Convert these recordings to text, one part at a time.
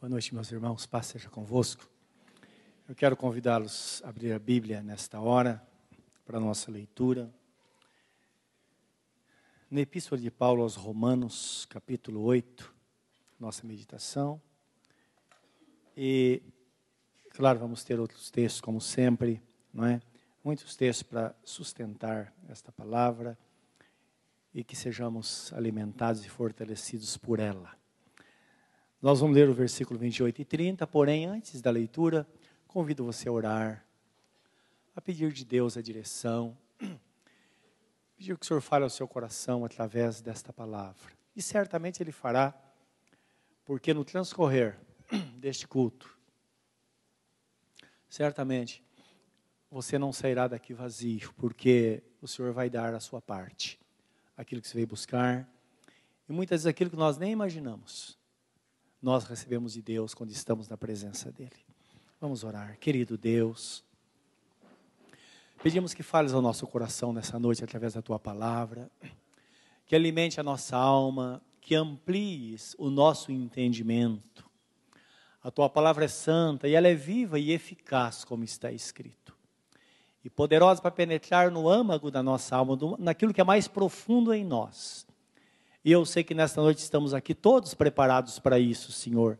Boa noite, meus irmãos. Paz seja convosco. Eu quero convidá-los a abrir a Bíblia nesta hora para a nossa leitura. Na Epístola de Paulo aos Romanos, capítulo 8, nossa meditação. E, claro, vamos ter outros textos, como sempre, não é? Muitos textos para sustentar esta palavra e que sejamos alimentados e fortalecidos por ela. Nós vamos ler o versículo 28 e 30, porém, antes da leitura, convido você a orar, a pedir de Deus a direção, pedir que o Senhor fale ao seu coração através desta palavra. E certamente Ele fará, porque no transcorrer deste culto, certamente você não sairá daqui vazio, porque o Senhor vai dar a sua parte, aquilo que você veio buscar, e muitas vezes aquilo que nós nem imaginamos nós recebemos de Deus quando estamos na presença dEle. Vamos orar. Querido Deus, pedimos que fales ao nosso coração nessa noite através da Tua palavra, que alimente a nossa alma, que amplies o nosso entendimento. A Tua palavra é santa e ela é viva e eficaz, como está escrito. E poderosa para penetrar no âmago da nossa alma, naquilo que é mais profundo em nós e eu sei que nesta noite estamos aqui todos preparados para isso, Senhor.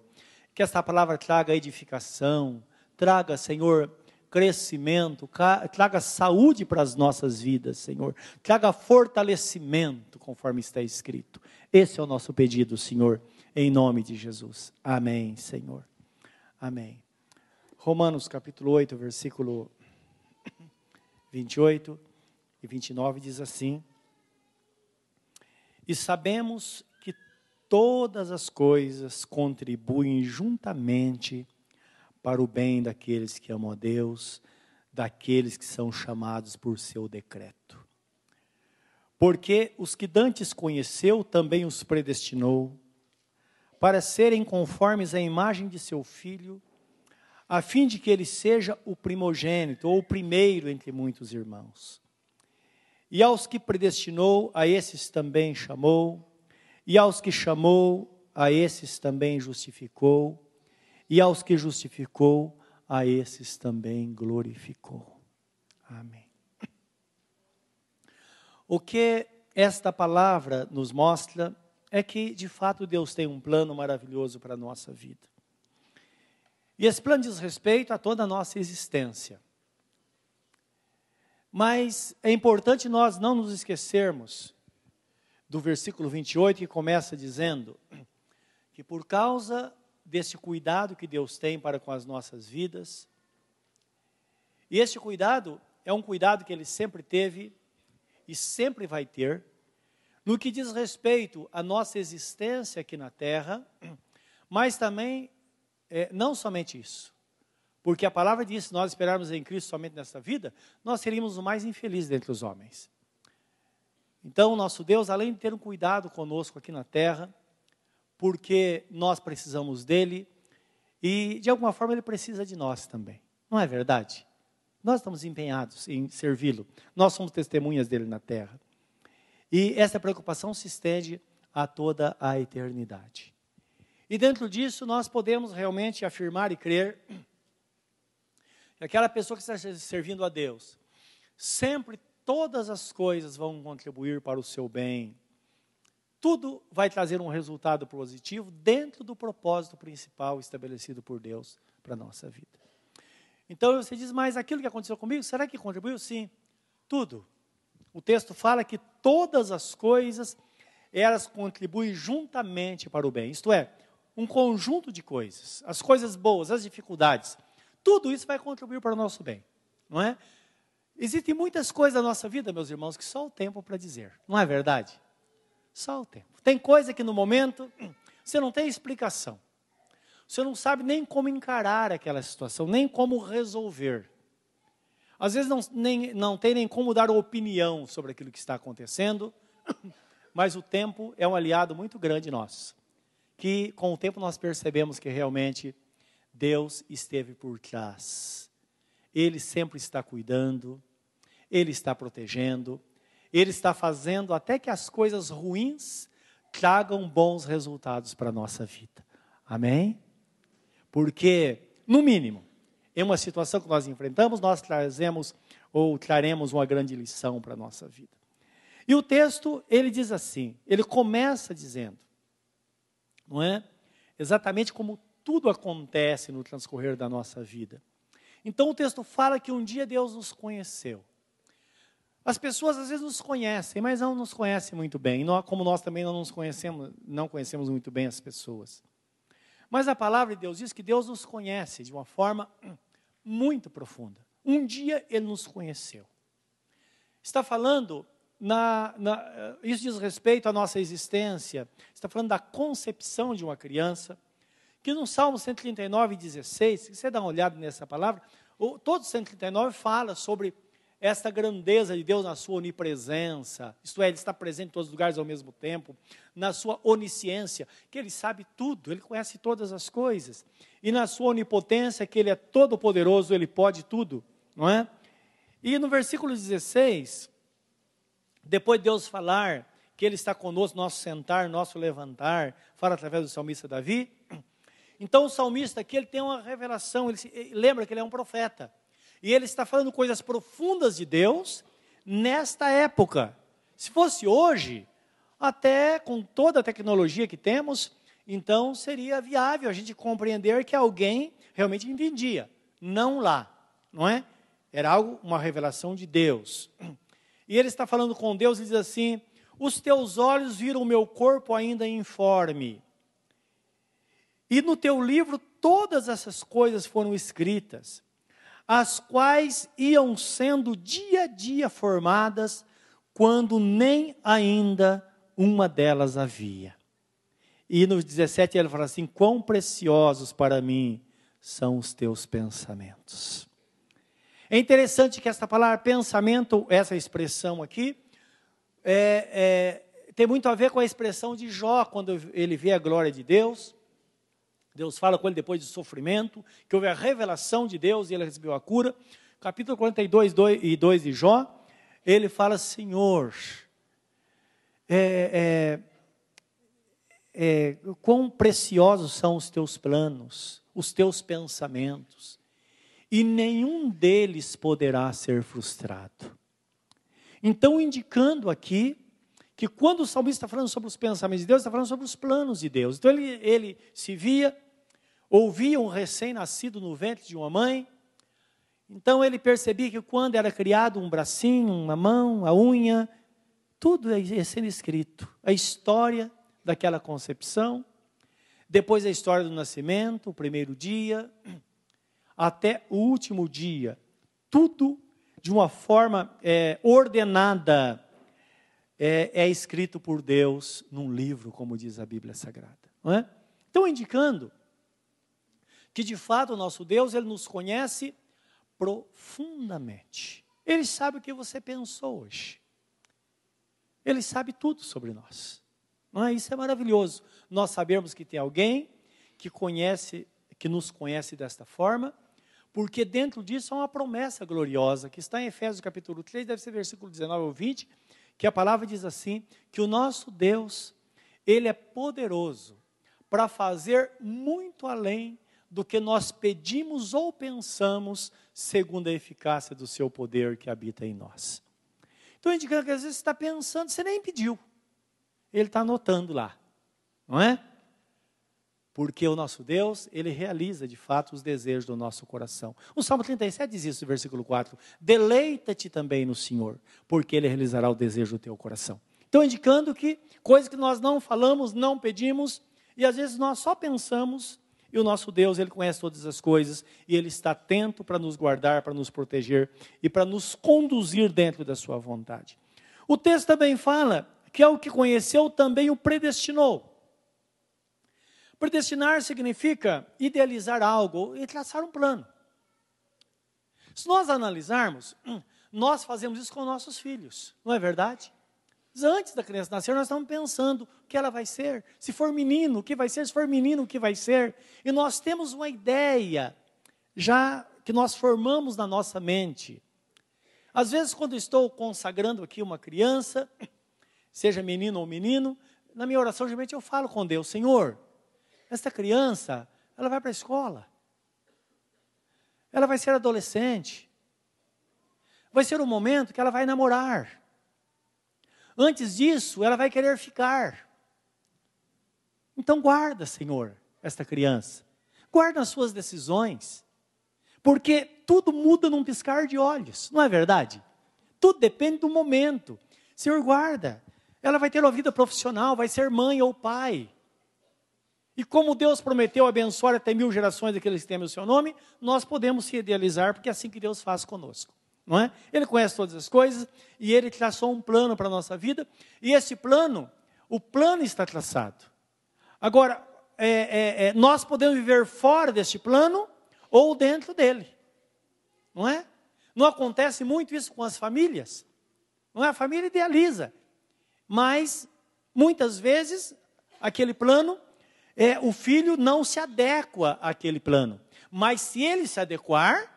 Que esta palavra traga edificação, traga, Senhor, crescimento, traga saúde para as nossas vidas, Senhor. Traga fortalecimento, conforme está escrito. Esse é o nosso pedido, Senhor, em nome de Jesus. Amém, Senhor. Amém. Romanos capítulo 8, versículo 28 e 29 diz assim: e sabemos que todas as coisas contribuem juntamente para o bem daqueles que amam a Deus, daqueles que são chamados por seu decreto. Porque os que dantes conheceu também os predestinou para serem conformes à imagem de seu filho, a fim de que ele seja o primogênito ou o primeiro entre muitos irmãos. E aos que predestinou, a esses também chamou, e aos que chamou, a esses também justificou, e aos que justificou, a esses também glorificou. Amém. O que esta palavra nos mostra é que, de fato, Deus tem um plano maravilhoso para a nossa vida. E esse plano diz respeito a toda a nossa existência. Mas é importante nós não nos esquecermos do versículo 28 que começa dizendo que por causa desse cuidado que Deus tem para com as nossas vidas, e este cuidado é um cuidado que ele sempre teve e sempre vai ter, no que diz respeito à nossa existência aqui na terra, mas também, é, não somente isso, porque a palavra diz: se nós esperarmos em Cristo somente nesta vida, nós seríamos o mais infeliz dentre os homens. Então, nosso Deus, além de ter um cuidado conosco aqui na terra, porque nós precisamos dele e, de alguma forma, ele precisa de nós também. Não é verdade? Nós estamos empenhados em servi-lo. Nós somos testemunhas dele na terra. E essa preocupação se estende a toda a eternidade. E dentro disso, nós podemos realmente afirmar e crer aquela pessoa que está servindo a Deus, sempre todas as coisas vão contribuir para o seu bem. Tudo vai trazer um resultado positivo dentro do propósito principal estabelecido por Deus para a nossa vida. Então você diz, mas aquilo que aconteceu comigo, será que contribuiu? Sim, tudo. O texto fala que todas as coisas, elas contribuem juntamente para o bem. Isto é, um conjunto de coisas. As coisas boas, as dificuldades, tudo isso vai contribuir para o nosso bem, não é? Existem muitas coisas na nossa vida, meus irmãos, que só o tempo para dizer, não é verdade? Só o tempo. Tem coisa que no momento você não tem explicação. Você não sabe nem como encarar aquela situação, nem como resolver. Às vezes não, nem, não tem nem como dar opinião sobre aquilo que está acontecendo, mas o tempo é um aliado muito grande nosso. Que com o tempo nós percebemos que realmente Deus esteve por trás. Ele sempre está cuidando, Ele está protegendo, Ele está fazendo até que as coisas ruins tragam bons resultados para a nossa vida. Amém? Porque, no mínimo, em uma situação que nós enfrentamos, nós trazemos ou traremos uma grande lição para a nossa vida. E o texto, ele diz assim, ele começa dizendo, não é? Exatamente como tudo acontece no transcorrer da nossa vida. Então o texto fala que um dia Deus nos conheceu. As pessoas às vezes nos conhecem, mas não nos conhecem muito bem, como nós também não nos conhecemos, não conhecemos muito bem as pessoas. Mas a palavra de Deus diz que Deus nos conhece de uma forma muito profunda. Um dia Ele nos conheceu. Está falando, na, na, isso diz respeito à nossa existência, está falando da concepção de uma criança, que no Salmo 139, 16, se você dá uma olhada nessa palavra, o, todo 139 fala sobre esta grandeza de Deus na sua onipresença, isto é, Ele está presente em todos os lugares ao mesmo tempo, na sua onisciência, que Ele sabe tudo, Ele conhece todas as coisas, e na sua onipotência, que Ele é todo poderoso, Ele pode tudo, não é? E no versículo 16, depois de Deus falar que Ele está conosco, nosso sentar, nosso levantar, fala através do salmista Davi, então o salmista aqui ele tem uma revelação, ele, se, ele lembra que ele é um profeta. E ele está falando coisas profundas de Deus nesta época. Se fosse hoje, até com toda a tecnologia que temos, então seria viável a gente compreender que alguém realmente entendia, não lá, não é? Era algo, uma revelação de Deus. E ele está falando com Deus e diz assim: Os teus olhos viram o meu corpo ainda informe. E no teu livro todas essas coisas foram escritas as quais iam sendo dia a dia formadas, quando nem ainda uma delas havia. E no 17 ele fala assim: Quão preciosos para mim são os teus pensamentos. É interessante que essa palavra pensamento, essa expressão aqui, é, é, tem muito a ver com a expressão de Jó, quando ele vê a glória de Deus. Deus fala com ele depois de sofrimento, que houve a revelação de Deus e ele recebeu a cura. Capítulo 42 2, e 2 de Jó, ele fala: Senhor, é, é, é, quão preciosos são os teus planos, os teus pensamentos, e nenhum deles poderá ser frustrado. Então, indicando aqui que quando o salmista está falando sobre os pensamentos de Deus, está falando sobre os planos de Deus. Então ele, ele se via, ouvia um recém-nascido no ventre de uma mãe, então ele percebia que quando era criado um bracinho, uma mão, a unha, tudo ia sendo escrito. A história daquela concepção, depois a história do nascimento, o primeiro dia, até o último dia. Tudo de uma forma é, ordenada é, é escrito por Deus num livro, como diz a Bíblia Sagrada. Não é? Então, indicando que de fato o nosso Deus, ele nos conhece profundamente. Ele sabe o que você pensou hoje. Ele sabe tudo sobre nós. Não é? Isso é maravilhoso. Nós sabemos que tem alguém que conhece, que nos conhece desta forma, porque dentro disso há uma promessa gloriosa que está em Efésios capítulo 3, deve ser versículo 19 ou 20, que a palavra diz assim: que o nosso Deus, ele é poderoso para fazer muito além do que nós pedimos ou pensamos, segundo a eficácia do seu poder que habita em nós. Então, indicando que às vezes você está pensando, você nem pediu. Ele está anotando lá, não é? Porque o nosso Deus, ele realiza de fato os desejos do nosso coração. O Salmo 37 diz isso, versículo 4: Deleita-te também no Senhor, porque ele realizará o desejo do teu coração. Então, indicando que coisas que nós não falamos, não pedimos, e às vezes nós só pensamos, e o nosso Deus, ele conhece todas as coisas, e ele está atento para nos guardar, para nos proteger e para nos conduzir dentro da sua vontade. O texto também fala que ao que conheceu também o predestinou. Predestinar significa idealizar algo e traçar um plano. Se nós analisarmos, nós fazemos isso com nossos filhos, não é verdade? Antes da criança nascer, nós estamos pensando o que ela vai ser. Se for menino, o que vai ser? Se for menino, o que vai ser? E nós temos uma ideia já que nós formamos na nossa mente. Às vezes, quando estou consagrando aqui uma criança, seja menino ou menino, na minha oração, geralmente eu falo com Deus: Senhor, esta criança, ela vai para a escola. Ela vai ser adolescente. Vai ser o momento que ela vai namorar. Antes disso, ela vai querer ficar. Então guarda, Senhor, esta criança. Guarda as suas decisões. Porque tudo muda num piscar de olhos, não é verdade? Tudo depende do momento. Senhor, guarda. Ela vai ter uma vida profissional, vai ser mãe ou pai. E como Deus prometeu abençoar até mil gerações daqueles que temem o seu nome, nós podemos se idealizar, porque é assim que Deus faz conosco. Não é? Ele conhece todas as coisas e ele traçou um plano para a nossa vida, e esse plano, o plano está traçado. Agora, é, é, é, nós podemos viver fora deste plano ou dentro dele. Não é? Não acontece muito isso com as famílias. Não é? A família idealiza. Mas, muitas vezes, aquele plano, é, o filho não se adequa àquele plano. Mas se ele se adequar,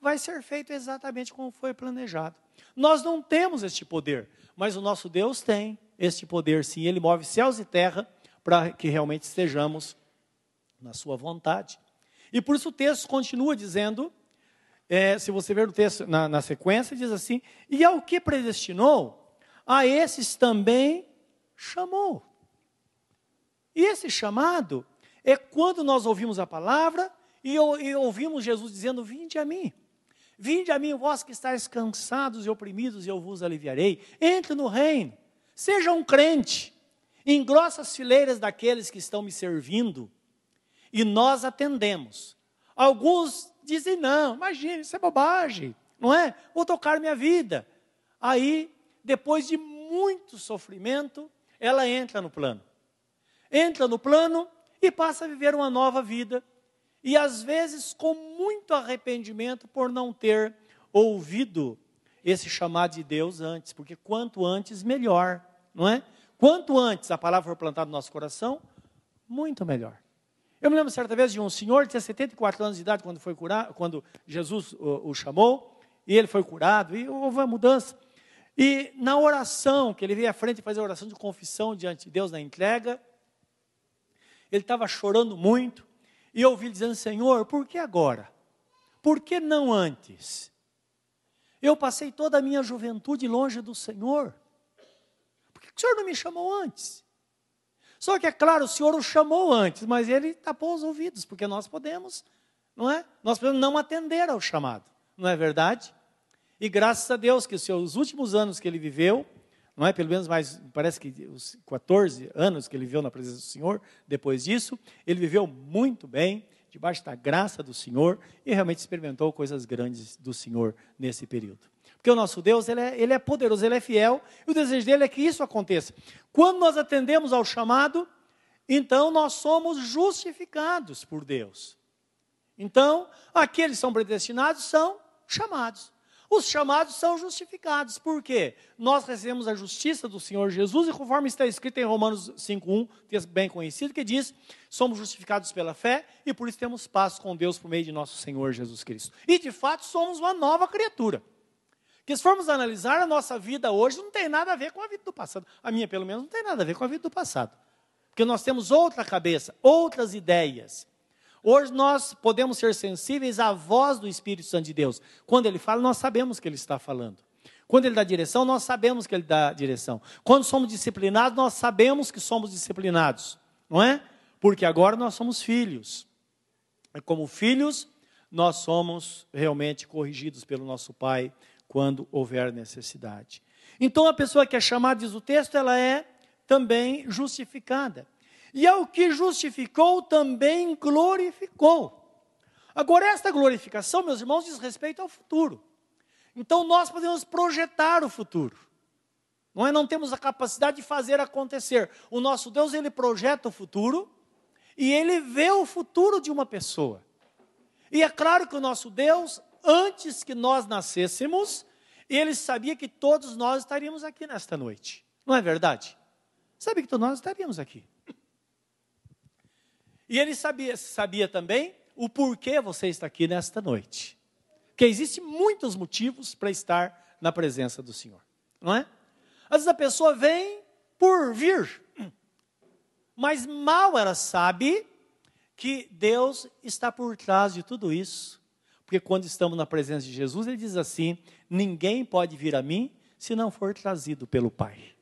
vai ser feito exatamente como foi planejado. Nós não temos este poder, mas o nosso Deus tem este poder, sim. Ele move céus e terra para que realmente estejamos na sua vontade. E por isso o texto continua dizendo, é, se você ver o texto na, na sequência, diz assim: E ao que predestinou, a esses também chamou. E esse chamado é quando nós ouvimos a palavra e, e ouvimos Jesus dizendo: Vinde a mim. Vinde a mim, vós que estáis cansados e oprimidos, e eu vos aliviarei. Entre no reino. Seja um crente. Engrossa as fileiras daqueles que estão me servindo. E nós atendemos. Alguns dizem: não, imagine, isso é bobagem, não é? Vou tocar minha vida. Aí, depois de muito sofrimento, ela entra no plano. Entra no plano e passa a viver uma nova vida e às vezes com muito arrependimento por não ter ouvido esse chamado de Deus antes, porque quanto antes, melhor, não é? Quanto antes a palavra for plantada no nosso coração, muito melhor. Eu me lembro certa vez de um senhor tinha 74 anos de idade quando foi curado, quando Jesus o, o chamou, e ele foi curado, e houve uma mudança. E na oração, que ele veio à frente fazer a oração de confissão diante de Deus na entrega, ele estava chorando muito, e eu ouvi dizendo: Senhor, por que agora? Por que não antes? Eu passei toda a minha juventude longe do Senhor. Por que o Senhor não me chamou antes? Só que é claro, o Senhor o chamou antes, mas ele tapou os ouvidos, porque nós podemos, não é? Nós podemos não atender ao chamado, não é verdade? E graças a Deus que os últimos anos que ele viveu, não é? Pelo menos mais, parece que os 14 anos que ele viveu na presença do Senhor, depois disso, ele viveu muito bem, debaixo da graça do Senhor, e realmente experimentou coisas grandes do Senhor nesse período. Porque o nosso Deus, ele é, ele é poderoso, ele é fiel, e o desejo dele é que isso aconteça. Quando nós atendemos ao chamado, então nós somos justificados por Deus. Então, aqueles que são predestinados são chamados. Os chamados são justificados. Por quê? Nós recebemos a justiça do Senhor Jesus, e conforme está escrito em Romanos 5,1, texto bem conhecido, que diz: somos justificados pela fé e por isso temos paz com Deus por meio de nosso Senhor Jesus Cristo. E de fato somos uma nova criatura. Que se formos analisar a nossa vida hoje, não tem nada a ver com a vida do passado. A minha, pelo menos, não tem nada a ver com a vida do passado. Porque nós temos outra cabeça, outras ideias. Hoje nós podemos ser sensíveis à voz do Espírito Santo de Deus. Quando ele fala, nós sabemos que ele está falando. Quando ele dá direção, nós sabemos que ele dá direção. Quando somos disciplinados, nós sabemos que somos disciplinados, não é? Porque agora nós somos filhos. E como filhos, nós somos realmente corrigidos pelo nosso Pai quando houver necessidade. Então a pessoa que é chamada, diz o texto, ela é também justificada. E ao que justificou, também glorificou. Agora, esta glorificação, meus irmãos, diz respeito ao futuro. Então, nós podemos projetar o futuro. Não é? Não temos a capacidade de fazer acontecer. O nosso Deus, ele projeta o futuro e ele vê o futuro de uma pessoa. E é claro que o nosso Deus, antes que nós nascêssemos, ele sabia que todos nós estaríamos aqui nesta noite. Não é verdade? Sabe que todos nós estaríamos aqui. E ele sabia, sabia também o porquê você está aqui nesta noite. Que existem muitos motivos para estar na presença do Senhor, não é? Às vezes a pessoa vem por vir, mas mal ela sabe que Deus está por trás de tudo isso. Porque quando estamos na presença de Jesus, ele diz assim: ninguém pode vir a mim se não for trazido pelo Pai.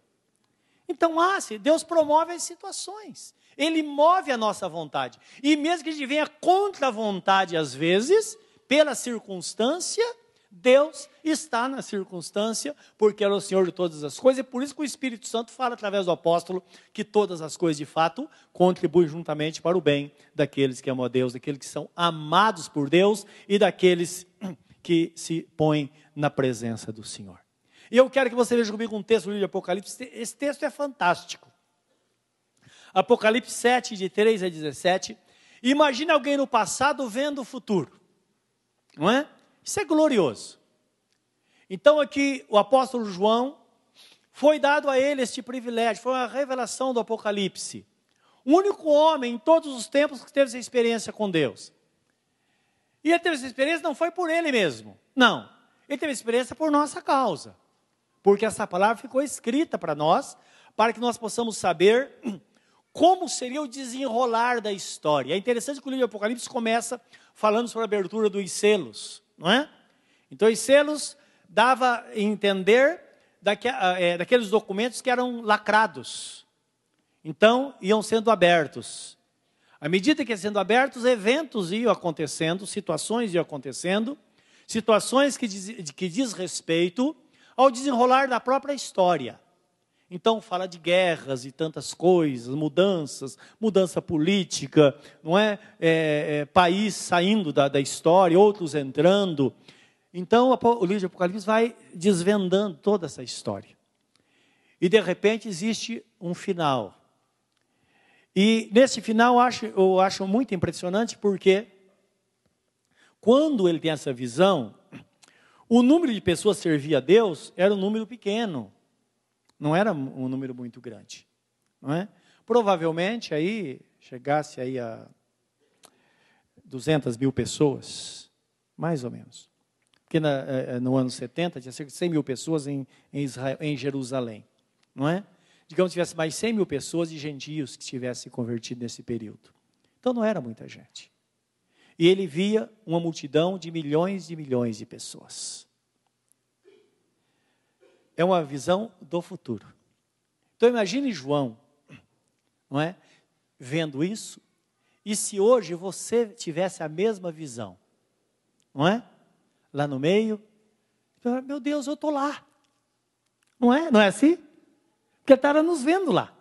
Então, ah, Deus promove as situações, Ele move a nossa vontade. E mesmo que a gente venha contra a vontade, às vezes, pela circunstância, Deus está na circunstância, porque Ele é o Senhor de todas as coisas, e por isso que o Espírito Santo fala através do apóstolo que todas as coisas de fato contribuem juntamente para o bem daqueles que amam a Deus, daqueles que são amados por Deus e daqueles que se põem na presença do Senhor. E eu quero que você veja comigo um texto do livro de Apocalipse, esse texto é fantástico. Apocalipse 7, de 3 a 17. Imagine alguém no passado vendo o futuro, não é? Isso é glorioso. Então aqui o apóstolo João foi dado a ele este privilégio, foi uma revelação do Apocalipse. O único homem em todos os tempos que teve essa experiência com Deus. E ele teve essa experiência não foi por ele mesmo, não. Ele teve experiência por nossa causa. Porque essa palavra ficou escrita para nós, para que nós possamos saber como seria o desenrolar da história. É interessante que o livro do Apocalipse começa falando sobre a abertura dos selos não é? Então, os selos dava a entender daque, é, daqueles documentos que eram lacrados. Então, iam sendo abertos. À medida que iam sendo abertos, eventos iam acontecendo, situações iam acontecendo, situações que diz, que diz respeito ao desenrolar da própria história. Então fala de guerras e tantas coisas, mudanças, mudança política, não é? é, é país saindo da, da, história, outros entrando. Então o livro de Apocalipse vai desvendando toda essa história. E de repente existe um final. E nesse final eu acho, eu acho muito impressionante porque quando ele tem essa visão, o número de pessoas que servia a Deus era um número pequeno. Não era um número muito grande, não é? Provavelmente aí chegasse aí a 200 mil pessoas, mais ou menos. Porque na, eh, eh, no ano 70 tinha cerca de 100 mil pessoas em, em, Israel, em Jerusalém, não é? Digamos que tivesse mais 100 mil pessoas de gentios que tivessem convertido nesse período. Então não era muita gente. E ele via uma multidão de milhões e milhões de pessoas é uma visão do futuro. Então imagine João, não é? Vendo isso, e se hoje você tivesse a mesma visão, não é? Lá no meio, meu Deus, eu estou lá. Não é? Não é assim? Porque estava nos vendo lá.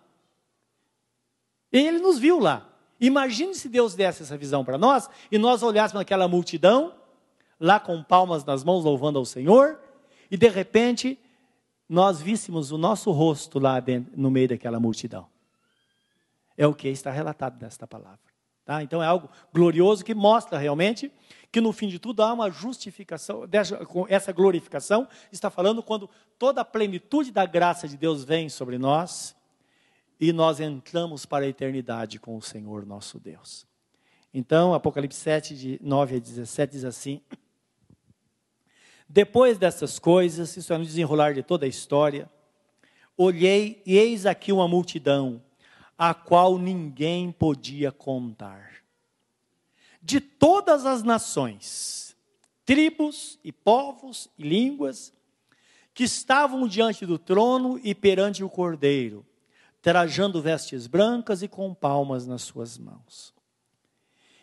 E ele nos viu lá. Imagine se Deus desse essa visão para nós e nós olhássemos naquela multidão, lá com palmas nas mãos louvando ao Senhor, e de repente nós víssemos o nosso rosto lá dentro, no meio daquela multidão. É o que está relatado nesta palavra. Tá? Então é algo glorioso que mostra realmente que no fim de tudo há uma justificação, essa glorificação está falando quando toda a plenitude da graça de Deus vem sobre nós e nós entramos para a eternidade com o Senhor nosso Deus. Então, Apocalipse 7, de 9 a 17 diz assim: depois dessas coisas, isso é no desenrolar de toda a história, olhei e eis aqui uma multidão, a qual ninguém podia contar. De todas as nações, tribos e povos e línguas, que estavam diante do trono e perante o cordeiro, trajando vestes brancas e com palmas nas suas mãos.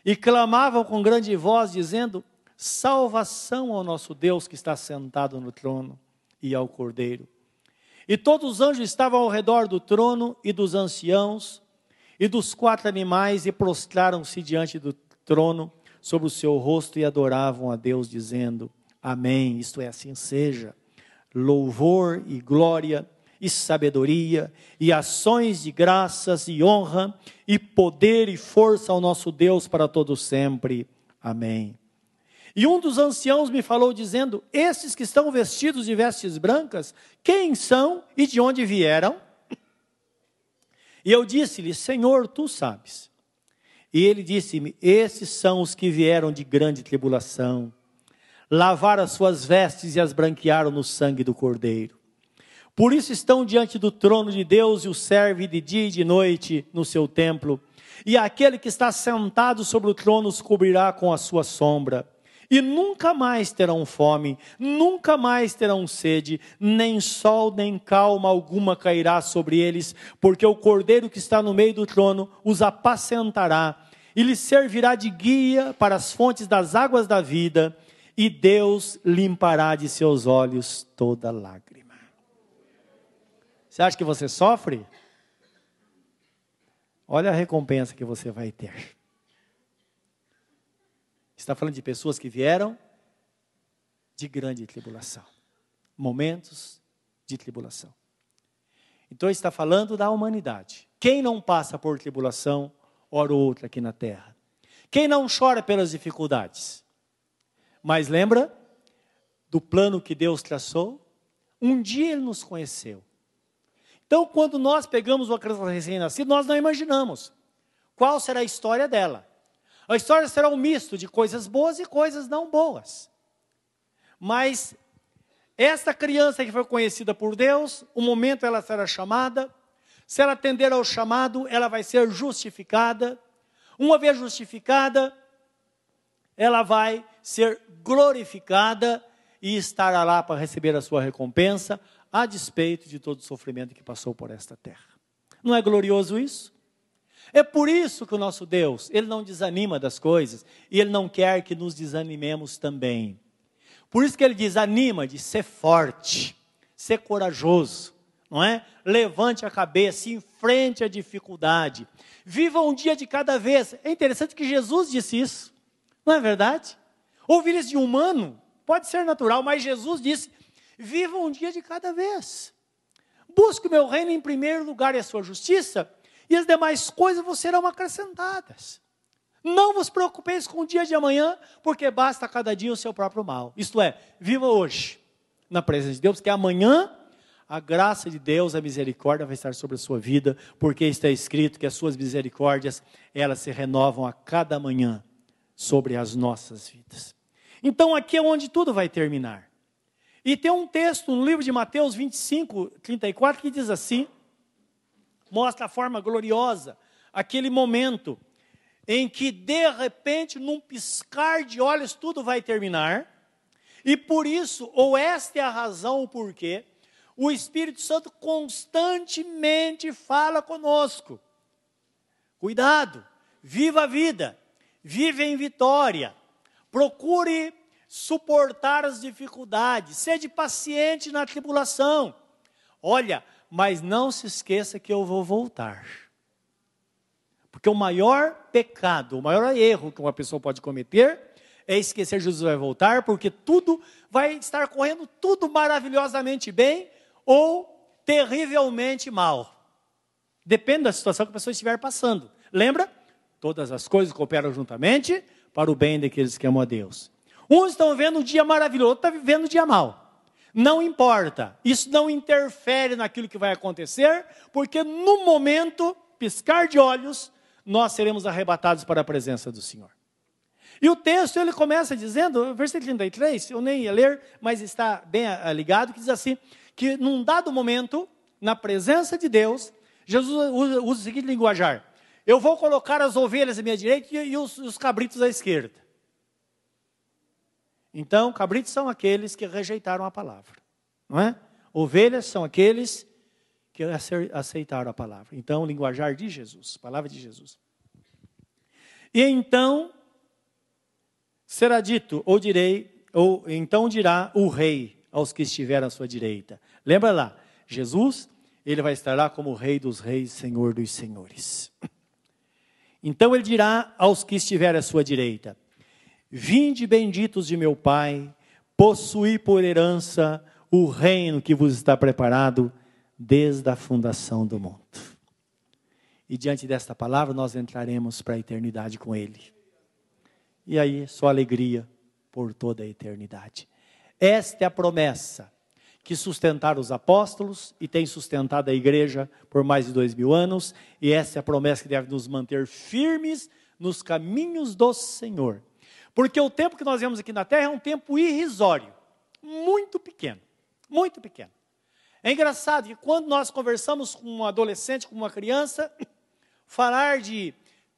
E clamavam com grande voz, dizendo: salvação ao nosso Deus que está sentado no trono e ao Cordeiro. E todos os anjos estavam ao redor do trono e dos anciãos e dos quatro animais e prostraram-se diante do trono sobre o seu rosto e adoravam a Deus, dizendo: Amém. Isto é, assim seja. Louvor e glória e sabedoria e ações de graças e honra e poder e força ao nosso Deus para todo sempre. Amém. E um dos anciãos me falou, dizendo: Esses que estão vestidos de vestes brancas, quem são e de onde vieram? E eu disse-lhe: Senhor, tu sabes. E ele disse-me: Esses são os que vieram de grande tribulação, lavaram as suas vestes e as branquearam no sangue do Cordeiro. Por isso estão diante do trono de Deus e o servem de dia e de noite no seu templo e aquele que está sentado sobre o trono os cobrirá com a sua sombra. E nunca mais terão fome, nunca mais terão sede, nem sol nem calma alguma cairá sobre eles, porque o cordeiro que está no meio do trono os apacentará e lhes servirá de guia para as fontes das águas da vida, e Deus limpará de seus olhos toda lágrima. Você acha que você sofre? Olha a recompensa que você vai ter. Está falando de pessoas que vieram de grande tribulação, momentos de tribulação. Então está falando da humanidade. Quem não passa por tribulação, hora ou outra aqui na terra? Quem não chora pelas dificuldades? Mas lembra do plano que Deus traçou? Um dia Ele nos conheceu. Então, quando nós pegamos uma criança recém-nascida, nós não imaginamos qual será a história dela. A história será um misto de coisas boas e coisas não boas. Mas esta criança que foi conhecida por Deus, o momento ela será chamada, se ela atender ao chamado, ela vai ser justificada. Uma vez justificada, ela vai ser glorificada e estará lá para receber a sua recompensa, a despeito de todo o sofrimento que passou por esta terra. Não é glorioso isso? É por isso que o nosso Deus, ele não desanima das coisas e ele não quer que nos desanimemos também. Por isso que ele diz: anima de ser forte, ser corajoso, não é? Levante a cabeça, enfrente a dificuldade. Viva um dia de cada vez. É interessante que Jesus disse isso, não é verdade? Ouvir isso de um humano pode ser natural, mas Jesus disse: Viva um dia de cada vez. Busque o meu reino em primeiro lugar e a sua justiça, e as demais coisas vos serão acrescentadas. Não vos preocupeis com o dia de amanhã, porque basta cada dia o seu próprio mal. Isto é, viva hoje, na presença de Deus, porque amanhã a graça de Deus, a misericórdia vai estar sobre a sua vida, porque está escrito que as suas misericórdias, elas se renovam a cada manhã sobre as nossas vidas. Então aqui é onde tudo vai terminar. E tem um texto no livro de Mateus 25, 34, que diz assim: mostra a forma gloriosa, aquele momento em que de repente, num piscar de olhos, tudo vai terminar. E por isso, ou esta é a razão, o porquê, o Espírito Santo constantemente fala conosco. Cuidado, viva a vida, vive em vitória, procure suportar as dificuldades, sede paciente na tribulação. Olha, mas não se esqueça que eu vou voltar. Porque o maior pecado, o maior erro que uma pessoa pode cometer é esquecer que Jesus vai voltar, porque tudo vai estar correndo tudo maravilhosamente bem ou terrivelmente mal. Depende da situação que a pessoa estiver passando. Lembra? Todas as coisas cooperam juntamente para o bem daqueles que amam a Deus. Uns estão vendo um dia maravilhoso, outros estão vivendo um dia mal. Não importa, isso não interfere naquilo que vai acontecer, porque no momento, piscar de olhos, nós seremos arrebatados para a presença do Senhor. E o texto ele começa dizendo, versículo 33, eu nem ia ler, mas está bem ligado, que diz assim: que num dado momento, na presença de Deus, Jesus usa, usa o seguinte linguajar: Eu vou colocar as ovelhas à minha direita e os, os cabritos à esquerda. Então, cabritos são aqueles que rejeitaram a palavra, não é? Ovelhas são aqueles que aceitaram a palavra. Então, linguajar de Jesus, palavra de Jesus. E então será dito, ou direi, ou então dirá o rei aos que estiverem à sua direita. Lembra lá, Jesus, ele vai estar lá como rei dos reis, senhor dos senhores. Então ele dirá aos que estiverem à sua direita: Vinde benditos de meu Pai, possuí por herança o reino que vos está preparado desde a fundação do mundo. E diante desta palavra nós entraremos para a eternidade com Ele. E aí, só alegria por toda a eternidade. Esta é a promessa que sustentaram os apóstolos e tem sustentado a igreja por mais de dois mil anos, e essa é a promessa que deve nos manter firmes nos caminhos do Senhor. Porque o tempo que nós vemos aqui na Terra é um tempo irrisório, muito pequeno, muito pequeno. É engraçado que quando nós conversamos com um adolescente, com uma criança, falar de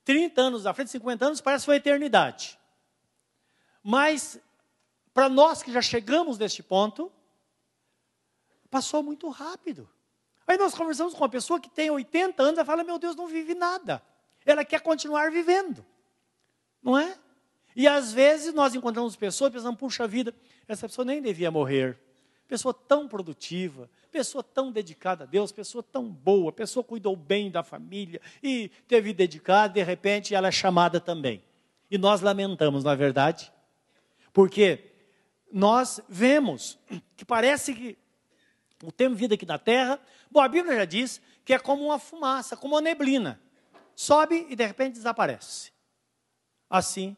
30 anos à frente, 50 anos, parece uma eternidade. Mas, para nós que já chegamos neste ponto, passou muito rápido. Aí nós conversamos com uma pessoa que tem 80 anos, ela fala: Meu Deus, não vive nada. Ela quer continuar vivendo. Não é? E às vezes nós encontramos pessoas pensando: Puxa vida, essa pessoa nem devia morrer. Pessoa tão produtiva, pessoa tão dedicada a Deus, pessoa tão boa, pessoa cuidou bem da família e teve dedicado, de repente ela é chamada também. E nós lamentamos, na é verdade, porque nós vemos que parece que o tempo vida aqui na terra, bom, a Bíblia já diz que é como uma fumaça, como uma neblina. Sobe e de repente desaparece. Assim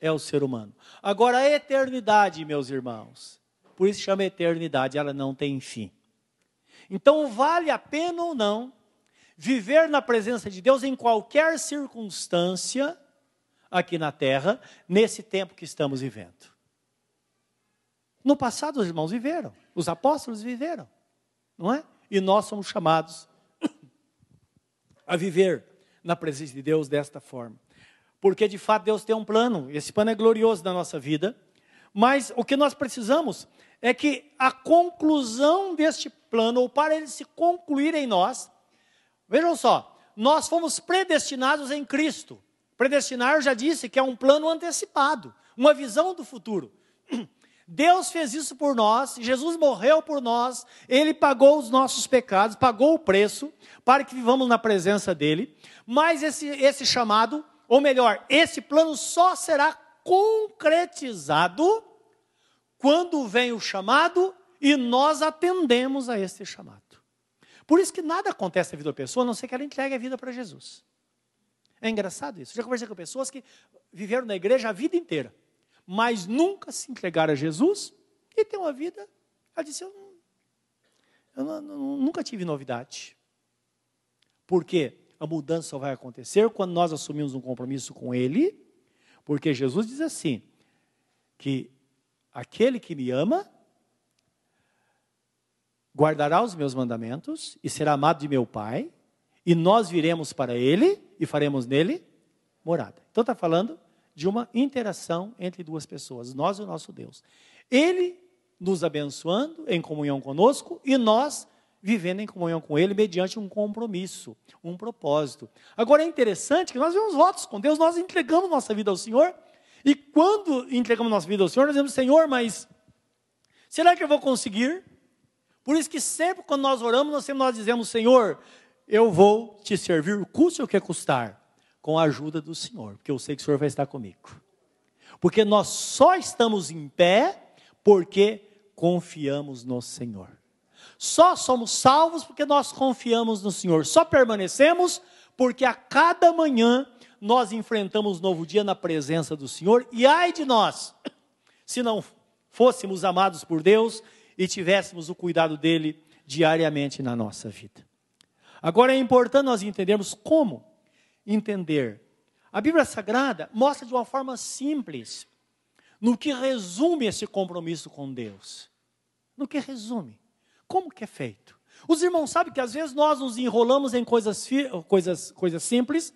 é o ser humano. Agora, a eternidade, meus irmãos, por isso chama eternidade, ela não tem fim. Então, vale a pena ou não viver na presença de Deus em qualquer circunstância aqui na terra, nesse tempo que estamos vivendo. No passado, os irmãos viveram, os apóstolos viveram, não é? E nós somos chamados a viver na presença de Deus desta forma. Porque de fato Deus tem um plano, esse plano é glorioso na nossa vida, mas o que nós precisamos é que a conclusão deste plano, ou para ele se concluir em nós, vejam só, nós fomos predestinados em Cristo. Predestinar, já disse, que é um plano antecipado, uma visão do futuro. Deus fez isso por nós, Jesus morreu por nós, Ele pagou os nossos pecados, pagou o preço para que vivamos na presença dEle. Mas esse, esse chamado, ou melhor, esse plano só será concretizado quando vem o chamado e nós atendemos a esse chamado. Por isso que nada acontece na vida da pessoa, a não ser que ela entregue a vida para Jesus. É engraçado isso. Já conversei com pessoas que viveram na igreja a vida inteira mas nunca se entregaram a Jesus e tem uma vida. Ela disse: Eu, eu não, não, nunca tive novidade. Porque a mudança só vai acontecer quando nós assumimos um compromisso com Ele, porque Jesus diz assim: que aquele que me ama guardará os meus mandamentos e será amado de meu Pai, e nós viremos para Ele e faremos nele morada. Então está falando de uma interação entre duas pessoas, nós e o nosso Deus. Ele nos abençoando em comunhão conosco e nós vivendo em comunhão com Ele mediante um compromisso, um propósito. Agora é interessante que nós vemos votos com Deus, nós entregamos nossa vida ao Senhor e quando entregamos nossa vida ao Senhor, nós dizemos, Senhor, mas será que eu vou conseguir? Por isso que sempre quando nós oramos, nós, sempre nós dizemos, Senhor, eu vou te servir, custe o que custar com a ajuda do Senhor, porque eu sei que o Senhor vai estar comigo. Porque nós só estamos em pé porque confiamos no Senhor. Só somos salvos porque nós confiamos no Senhor. Só permanecemos porque a cada manhã nós enfrentamos novo dia na presença do Senhor. E ai de nós, se não fôssemos amados por Deus e tivéssemos o cuidado dele diariamente na nossa vida. Agora é importante nós entendermos como entender. A Bíblia Sagrada mostra de uma forma simples no que resume esse compromisso com Deus. No que resume. Como que é feito? Os irmãos sabem que às vezes nós nos enrolamos em coisas, coisas, coisas simples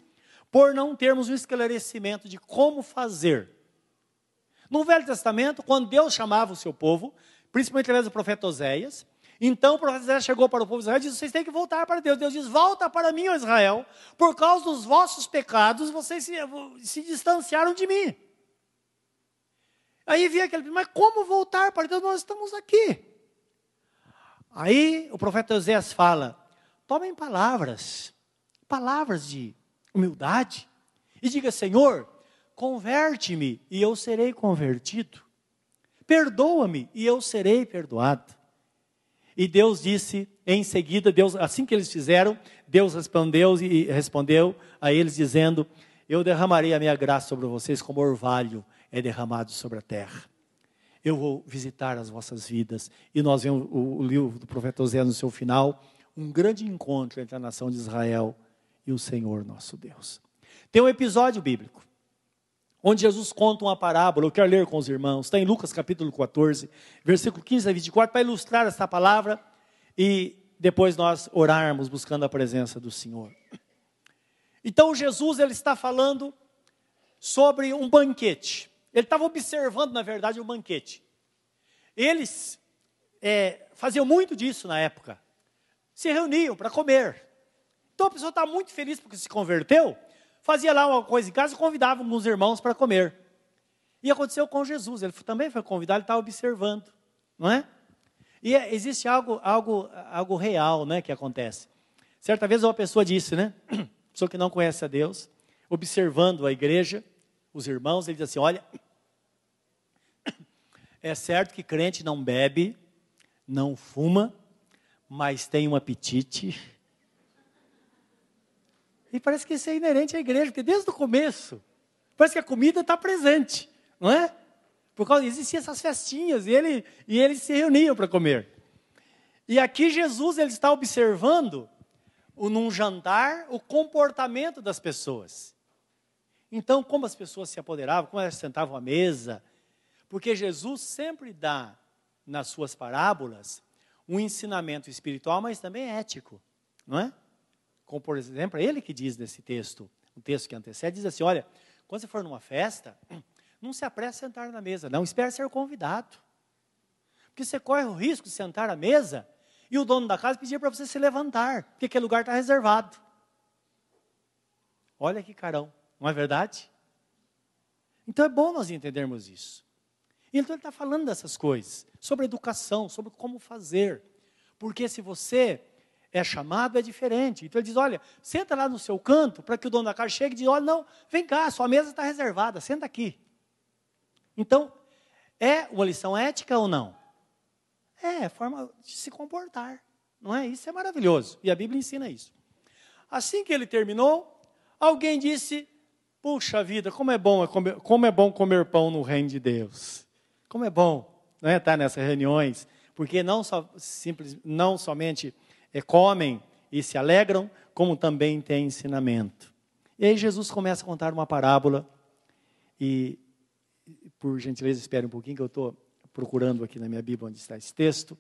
por não termos o esclarecimento de como fazer. No Velho Testamento, quando Deus chamava o seu povo, principalmente através do profeta Oséias, então o profeta Israel chegou para o povo de Israel e disse: Vocês têm que voltar para Deus. Deus diz: Volta para mim, ó Israel, por causa dos vossos pecados, vocês se, se distanciaram de mim. Aí vinha aquele, mas como voltar para Deus? Nós estamos aqui. Aí o profeta Oséias fala: tomem palavras, palavras de humildade, e diga: Senhor, converte-me e eu serei convertido. Perdoa-me e eu serei perdoado. E Deus disse em seguida, Deus, assim que eles fizeram, Deus respondeu e respondeu a eles dizendo: Eu derramarei a minha graça sobre vocês como orvalho é derramado sobre a terra. Eu vou visitar as vossas vidas. E nós vemos o, livro do profeta Oséias no seu final, um grande encontro entre a nação de Israel e o Senhor nosso Deus. Tem um episódio bíblico onde Jesus conta uma parábola, eu quero ler com os irmãos, está em Lucas capítulo 14, versículo 15 a 24, para ilustrar essa palavra e depois nós orarmos buscando a presença do Senhor. Então Jesus ele está falando sobre um banquete. Ele estava observando, na verdade, um banquete. Eles é, faziam muito disso na época. Se reuniam para comer. Então a pessoa está muito feliz porque se converteu, fazia lá uma coisa em casa e convidava alguns irmãos para comer. E aconteceu com Jesus, ele também foi convidado, ele estava observando, não é? E é, existe algo, algo, algo real né, que acontece. Certa vez uma pessoa disse, né? Pessoa que não conhece a Deus, observando a igreja, os irmãos, ele diz assim: olha, é certo que crente não bebe, não fuma, mas tem um apetite. E parece que isso é inerente à igreja, porque desde o começo, parece que a comida está presente, não é? Por causa existiam essas festinhas e, ele, e eles se reuniam para comer. E aqui Jesus ele está observando num jantar o comportamento das pessoas. Então, como as pessoas se apoderavam, como elas sentavam à mesa, porque Jesus sempre dá nas suas parábolas um ensinamento espiritual, mas também ético, não é? Como por exemplo, é ele que diz nesse texto, o texto que antecede, diz assim: olha, quando você for numa festa, não se apresse a sentar na mesa, não, espere ser convidado. Porque você corre o risco de sentar à mesa e o dono da casa pedir para você se levantar, porque aquele lugar está reservado. Olha que carão, não é verdade? Então é bom nós entendermos isso. Então ele está falando dessas coisas, sobre educação, sobre como fazer. Porque se você é chamado, é diferente. Então ele diz: olha, senta lá no seu canto para que o dono da casa chegue e diga: olha, não, vem cá, sua mesa está reservada, senta aqui. Então, é uma lição ética ou não? É, é forma de se comportar. Não é? Isso é maravilhoso. E a Bíblia ensina isso. Assim que ele terminou, alguém disse: Puxa vida, como é bom, comer, como é bom comer pão no reino de Deus. Como é bom não é, estar nessas reuniões, porque não, só, simples, não somente é, comem e se alegram, como também tem ensinamento. E aí Jesus começa a contar uma parábola e por gentileza, espere um pouquinho que eu estou procurando aqui na minha Bíblia onde está esse texto.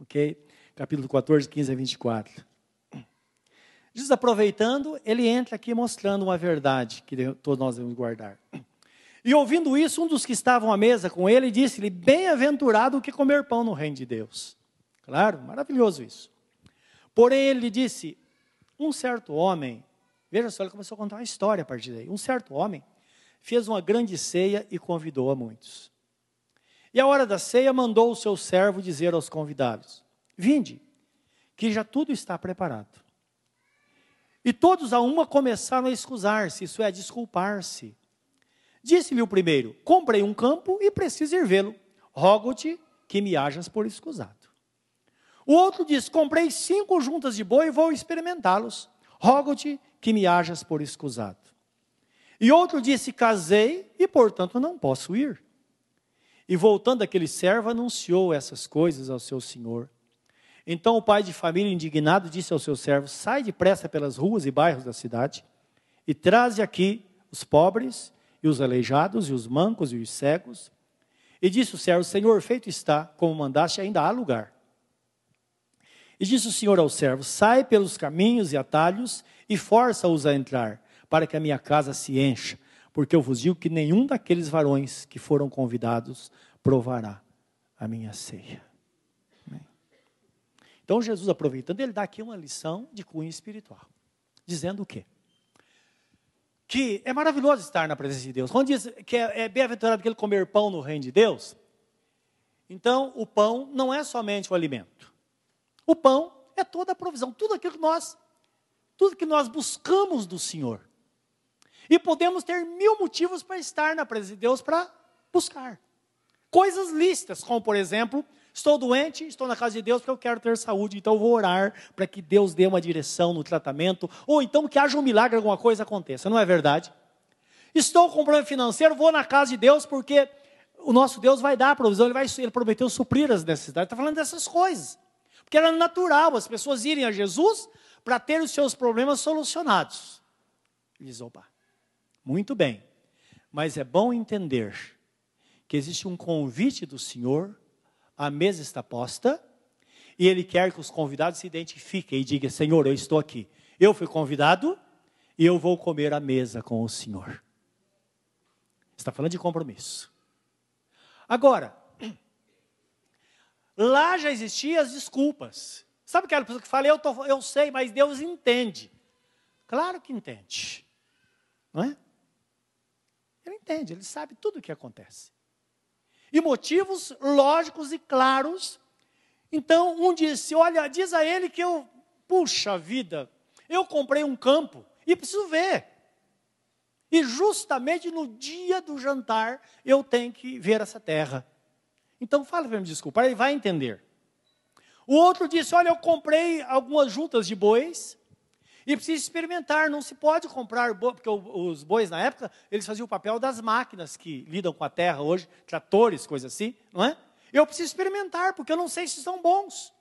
Ok? Capítulo 14, 15 a 24. Jesus, aproveitando, ele entra aqui mostrando uma verdade que todos nós devemos guardar. E ouvindo isso, um dos que estavam à mesa com ele disse-lhe: Bem-aventurado o que comer pão no reino de Deus. Claro, maravilhoso isso. Porém, ele disse: Um certo homem, veja só, ele começou a contar uma história a partir daí. Um certo homem fez uma grande ceia e convidou a muitos. E à hora da ceia mandou o seu servo dizer aos convidados: Vinde, que já tudo está preparado. E todos a uma começaram a escusar-se, isso é, desculpar-se. Disse-lhe o primeiro: Comprei um campo e preciso ir vê-lo. Rogo-te que me hajas por escusado. O outro diz: Comprei cinco juntas de boi e vou experimentá-los. Rogo-te que me hajas por escusado. E outro disse: Casei e, portanto, não posso ir. E voltando aquele servo, anunciou essas coisas ao seu senhor. Então o pai de família, indignado, disse ao seu servo: Sai depressa pelas ruas e bairros da cidade e traze aqui os pobres e os aleijados e os mancos e os cegos. E disse o servo: Senhor, feito está, como mandaste, ainda há lugar. E disse o Senhor ao servo: Sai pelos caminhos e atalhos e força-os a entrar para que a minha casa se encha, porque eu vos digo que nenhum daqueles varões que foram convidados provará a minha ceia. Então Jesus, aproveitando, ele dá aqui uma lição de cunho espiritual, dizendo o quê? Que é maravilhoso estar na presença de Deus. Quando diz que é, é bem-aventurado aquele comer pão no reino de Deus, então o pão não é somente o alimento. O pão é toda a provisão, tudo aquilo que nós, tudo que nós buscamos do Senhor. E podemos ter mil motivos para estar na presença de Deus para buscar. Coisas lícitas, como por exemplo, estou doente, estou na casa de Deus porque eu quero ter saúde, então eu vou orar para que Deus dê uma direção no tratamento, ou então que haja um milagre, alguma coisa aconteça, não é verdade? Estou com problema financeiro, vou na casa de Deus porque o nosso Deus vai dar a provisão, ele, vai, ele prometeu suprir as necessidades. Está falando dessas coisas. Porque era natural as pessoas irem a Jesus para ter os seus problemas solucionados. Ele diz, opa, muito bem. Mas é bom entender que existe um convite do Senhor, a mesa está posta, e Ele quer que os convidados se identifiquem e digam: Senhor, eu estou aqui. Eu fui convidado e eu vou comer à mesa com o Senhor. Está falando de compromisso. Agora, lá já existiam as desculpas. Sabe aquela pessoa que fala, eu, tô, eu sei, mas Deus entende. Claro que entende. Não é? Ele entende, ele sabe tudo o que acontece. E motivos lógicos e claros. Então, um disse: Olha, diz a ele que eu, puxa vida, eu comprei um campo e preciso ver. E justamente no dia do jantar eu tenho que ver essa terra. Então fala para me desculpar, ele vai entender. O outro disse: Olha, eu comprei algumas juntas de bois e preciso experimentar. Não se pode comprar boi, porque os bois na época eles faziam o papel das máquinas que lidam com a terra hoje, tratores, coisas assim, não é? Eu preciso experimentar porque eu não sei se são bons.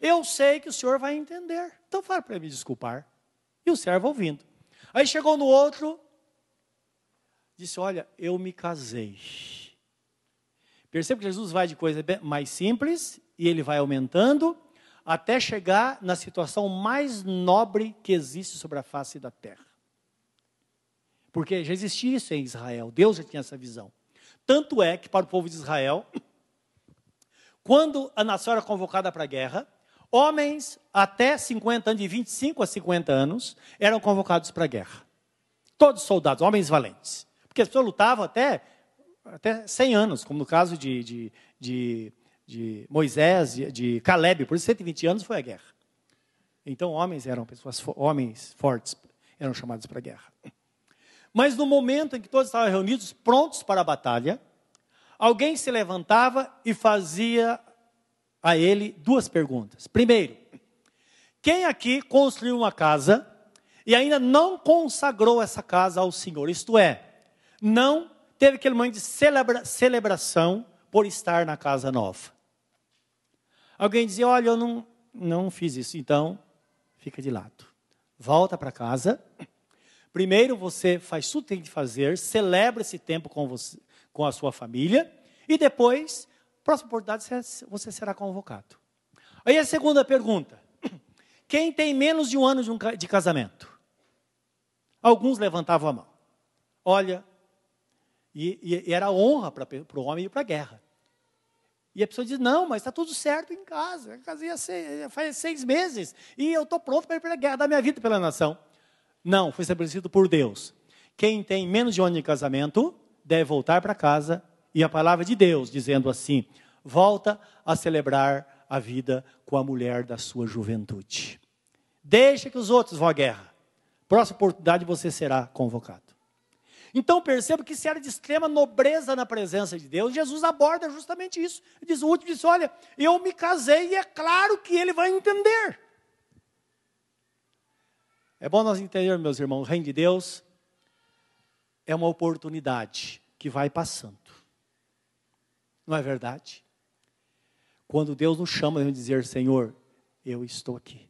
Eu sei que o senhor vai entender. Então fala para me desculpar. E o servo ouvindo. Aí chegou no outro, disse: Olha, eu me casei. Perceba que Jesus vai de coisa mais simples e ele vai aumentando até chegar na situação mais nobre que existe sobre a face da terra. Porque já existia isso em Israel, Deus já tinha essa visão. Tanto é que para o povo de Israel, quando a nação era convocada para a guerra, homens até 50 anos, de 25 a 50 anos, eram convocados para a guerra. Todos soldados, homens valentes. Porque as pessoas lutavam até, até 100 anos, como no caso de, de, de, de Moisés, de, de Caleb, por 120 anos foi a guerra. Então, homens eram pessoas, homens fortes, eram chamados para a guerra. Mas no momento em que todos estavam reunidos, prontos para a batalha, alguém se levantava e fazia a ele duas perguntas. Primeiro, quem aqui construiu uma casa e ainda não consagrou essa casa ao Senhor? Isto é, não teve aquele momento de celebra celebração por estar na casa nova. Alguém dizia: Olha, eu não, não fiz isso, então fica de lado. Volta para casa. Primeiro você faz tudo que tem que fazer, celebra esse tempo com, você, com a sua família, e depois Próxima oportunidade você será convocado. Aí a segunda pergunta: quem tem menos de um ano de, de casamento? Alguns levantavam a mão. Olha, e, e era honra para o homem ir para a guerra. E a pessoa diz: Não, mas está tudo certo em casa. Eu casei seis, faz seis meses e eu estou pronto para ir para a guerra, dar minha vida pela nação. Não, foi estabelecido por Deus. Quem tem menos de um ano de casamento deve voltar para casa e a palavra de Deus dizendo assim: volta a celebrar a vida com a mulher da sua juventude. Deixa que os outros vão à guerra. Próxima oportunidade você será convocado. Então perceba que se era de extrema nobreza na presença de Deus, Jesus aborda justamente isso. Ele diz, o último disse, olha, eu me casei e é claro que ele vai entender. É bom nós entendermos, meus irmãos, o reino de Deus é uma oportunidade que vai passando. Não é verdade? Quando Deus nos chama, devemos dizer: Senhor, eu estou aqui.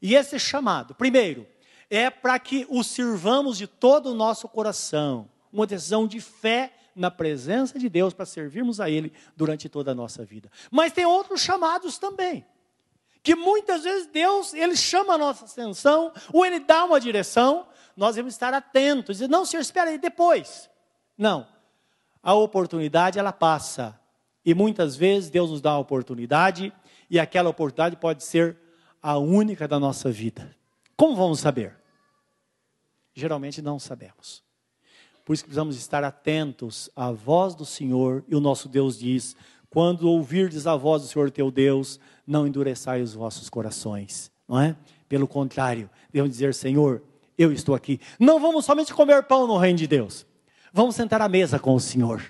E esse chamado, primeiro, é para que o sirvamos de todo o nosso coração, uma decisão de fé na presença de Deus para servirmos a Ele durante toda a nossa vida. Mas tem outros chamados também, que muitas vezes Deus ele chama a nossa atenção ou Ele dá uma direção, nós devemos estar atentos, dizer não, Senhor, espera aí depois. Não, a oportunidade ela passa. E muitas vezes Deus nos dá uma oportunidade e aquela oportunidade pode ser a única da nossa vida. Como vamos saber? Geralmente não sabemos. Por isso que precisamos estar atentos à voz do Senhor e o nosso Deus diz: quando ouvirdes a voz do Senhor teu Deus, não endureçai os vossos corações, não é? Pelo contrário, devemos dizer: Senhor, eu estou aqui. Não vamos somente comer pão no reino de Deus. Vamos sentar à mesa com o Senhor.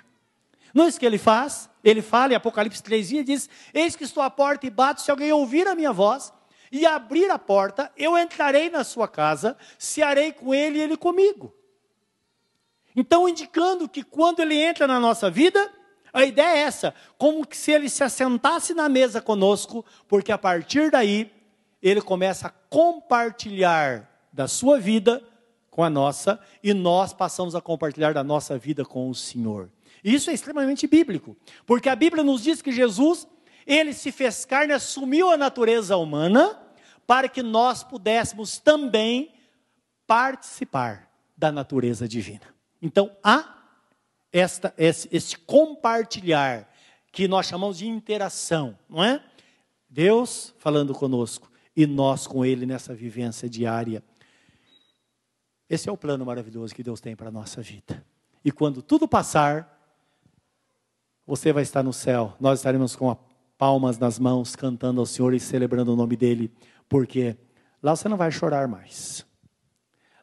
Não é isso que ele faz? Ele fala em Apocalipse 3 e diz: Eis que estou à porta e bato, se alguém ouvir a minha voz e abrir a porta, eu entrarei na sua casa, cearei com ele e ele comigo. Então, indicando que quando ele entra na nossa vida, a ideia é essa, como se ele se assentasse na mesa conosco, porque a partir daí ele começa a compartilhar da sua vida com a nossa e nós passamos a compartilhar da nossa vida com o Senhor. Isso é extremamente bíblico, porque a Bíblia nos diz que Jesus, ele se fez carne, assumiu a natureza humana para que nós pudéssemos também participar da natureza divina. Então, há esta, esse, esse compartilhar, que nós chamamos de interação, não é? Deus falando conosco e nós com Ele nessa vivência diária. Esse é o plano maravilhoso que Deus tem para a nossa vida. E quando tudo passar, você vai estar no céu, nós estaremos com palmas nas mãos, cantando ao Senhor e celebrando o nome dEle, porque lá você não vai chorar mais.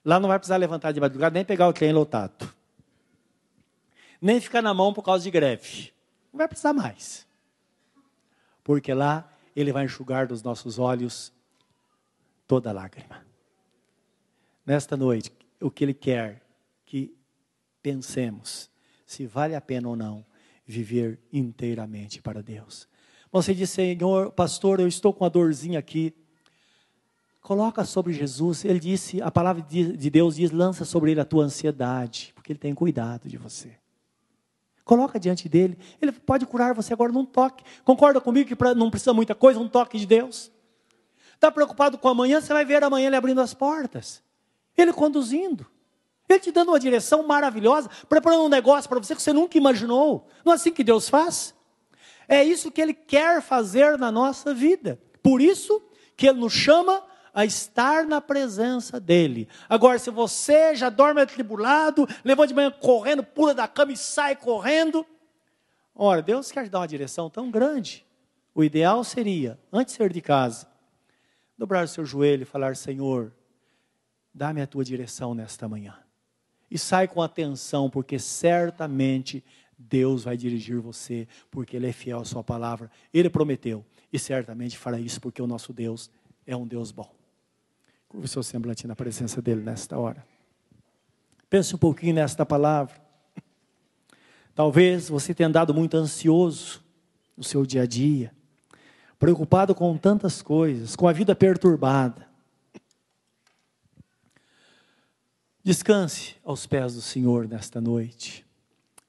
Lá não vai precisar levantar de madrugada, nem pegar o trem lotado. Nem ficar na mão por causa de greve. Não vai precisar mais. Porque lá Ele vai enxugar dos nossos olhos toda lágrima. Nesta noite, o que Ele quer que pensemos se vale a pena ou não viver inteiramente para Deus. Você diz, Senhor, pastor, eu estou com uma dorzinha aqui. Coloca sobre Jesus. Ele disse, a palavra de Deus diz: lança sobre ele a tua ansiedade, porque ele tem cuidado de você. Coloca diante dele. Ele pode curar você agora num toque. Concorda comigo que não precisa muita coisa, um toque de Deus? Está preocupado com amanhã? Você vai ver amanhã ele abrindo as portas. Ele conduzindo. Ele te dando uma direção maravilhosa, preparando um negócio para você que você nunca imaginou. Não é assim que Deus faz? É isso que Ele quer fazer na nossa vida. Por isso que Ele nos chama a estar na presença dele. Agora, se você já dorme atribulado, levanta de manhã correndo, pula da cama e sai correndo, ora, Deus quer te dar uma direção tão grande. O ideal seria, antes de sair de casa, dobrar o seu joelho e falar: Senhor, dá-me a tua direção nesta manhã. E sai com atenção, porque certamente Deus vai dirigir você, porque Ele é fiel à Sua palavra. Ele prometeu, e certamente fará isso, porque o nosso Deus é um Deus bom. Curva o seu semblante na presença dele nesta hora. Pense um pouquinho nesta palavra. Talvez você tenha andado muito ansioso no seu dia a dia, preocupado com tantas coisas, com a vida perturbada. Descanse aos pés do Senhor nesta noite.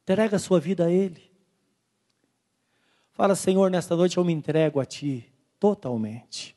Entrega a sua vida a Ele. Fala, Senhor, nesta noite eu me entrego a Ti totalmente.